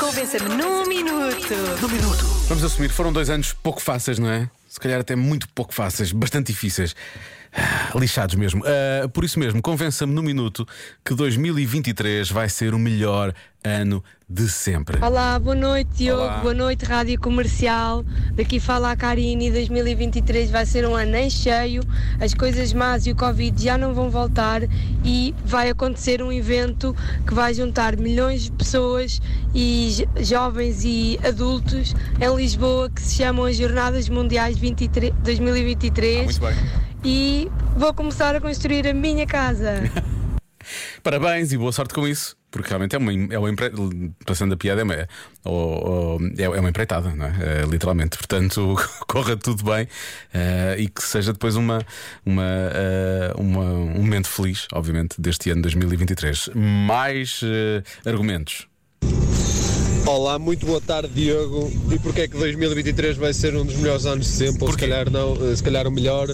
Convença-me num minuto. Vamos assumir, foram dois anos pouco fáceis, não é? Se calhar até muito pouco fáceis, bastante difíceis. Ah, Lixados mesmo. Ah, por isso mesmo, convença-me no minuto que 2023 vai ser o melhor ano de sempre. Olá, boa noite Diogo, Olá. boa noite Rádio Comercial. Daqui fala a Karine. 2023 vai ser um ano em cheio. As coisas más e o Covid já não vão voltar e vai acontecer um evento que vai juntar milhões de pessoas e jo- jovens e adultos em Lisboa que se chamam as Jornadas Mundiais 23 2023 Muito bem. E vou começar a construir a minha casa. Parabéns e boa sorte com isso. Porque realmente é uma, é uma empre... passando a piada, é uma, é é uma empreitada, não é? Eh, literalmente. Portanto, corra tudo bem eh, e que seja depois uma, uma, eh, uma- um momento feliz, obviamente, deste ano 2023. Mais eh, argumentos. Olá, muito boa tarde, Diogo. E porquê é que 2023 vai ser um dos melhores anos de sempre? Ou se calhar não, se calhar o melhor.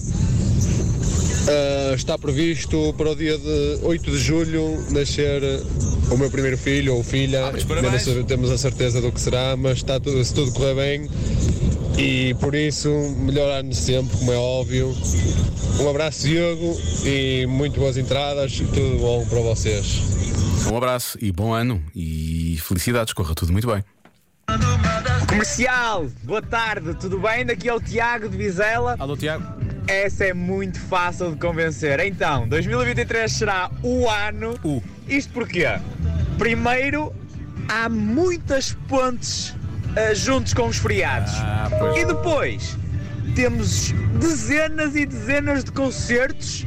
Ah, está previsto para o dia de 8 de julho nascer o meu primeiro filho ou filha. Ah, mas Ainda parabéns. não temos a certeza do que será, mas está tudo, se tudo correr bem. E por isso, melhor ano sempre, como é óbvio. Um abraço, Diogo, e muito boas entradas. Tudo bom para vocês. Um abraço e bom ano e felicidades, corra tudo muito bem. Comercial, boa tarde, tudo bem? Daqui é o Tiago de Vizela. Alô, Tiago. Essa é muito fácil de convencer. Então, 2023 será o ano. O. Isto porquê? Primeiro, há muitas pontes ah, juntos com os feriados. Ah, pois. E depois, temos dezenas e dezenas de concertos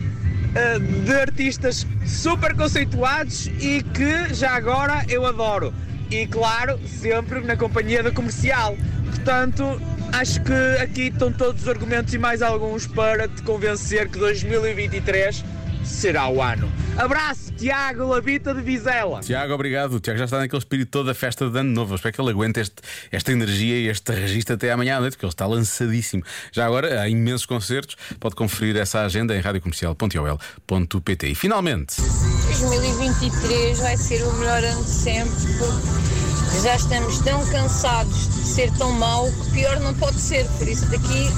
ah, de artistas super conceituados e que já agora eu adoro. E claro, sempre na companhia da comercial. Portanto, acho que aqui estão todos os argumentos e mais alguns para te convencer que 2023 será o ano. Abraço, Tiago Labita de Vizela. Tiago, obrigado. O Tiago já está naquele espírito todo da festa de ano novo. Eu espero que ele aguente este- esta energia e este registro até amanhã à noite, porque ele está lançadíssimo. Já agora, há imensos concertos. Pode conferir essa agenda em radiocomercial.ol.pt. E finalmente, 2023 vai ser o melhor ano de sempre porque já estamos tão cansados de ser tão mau que pior não pode ser. Por isso daqui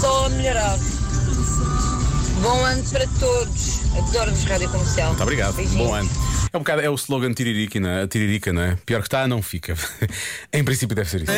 só a melhorar. Bom ano para todos. Adoro-vos Rádio Comercial. muito obrigado. Beijinhos. Bom ano. É um bocado é o slogan Tiririca, não é? Tiririca, não é? Pior que está, não fica. em princípio, deve ser isso.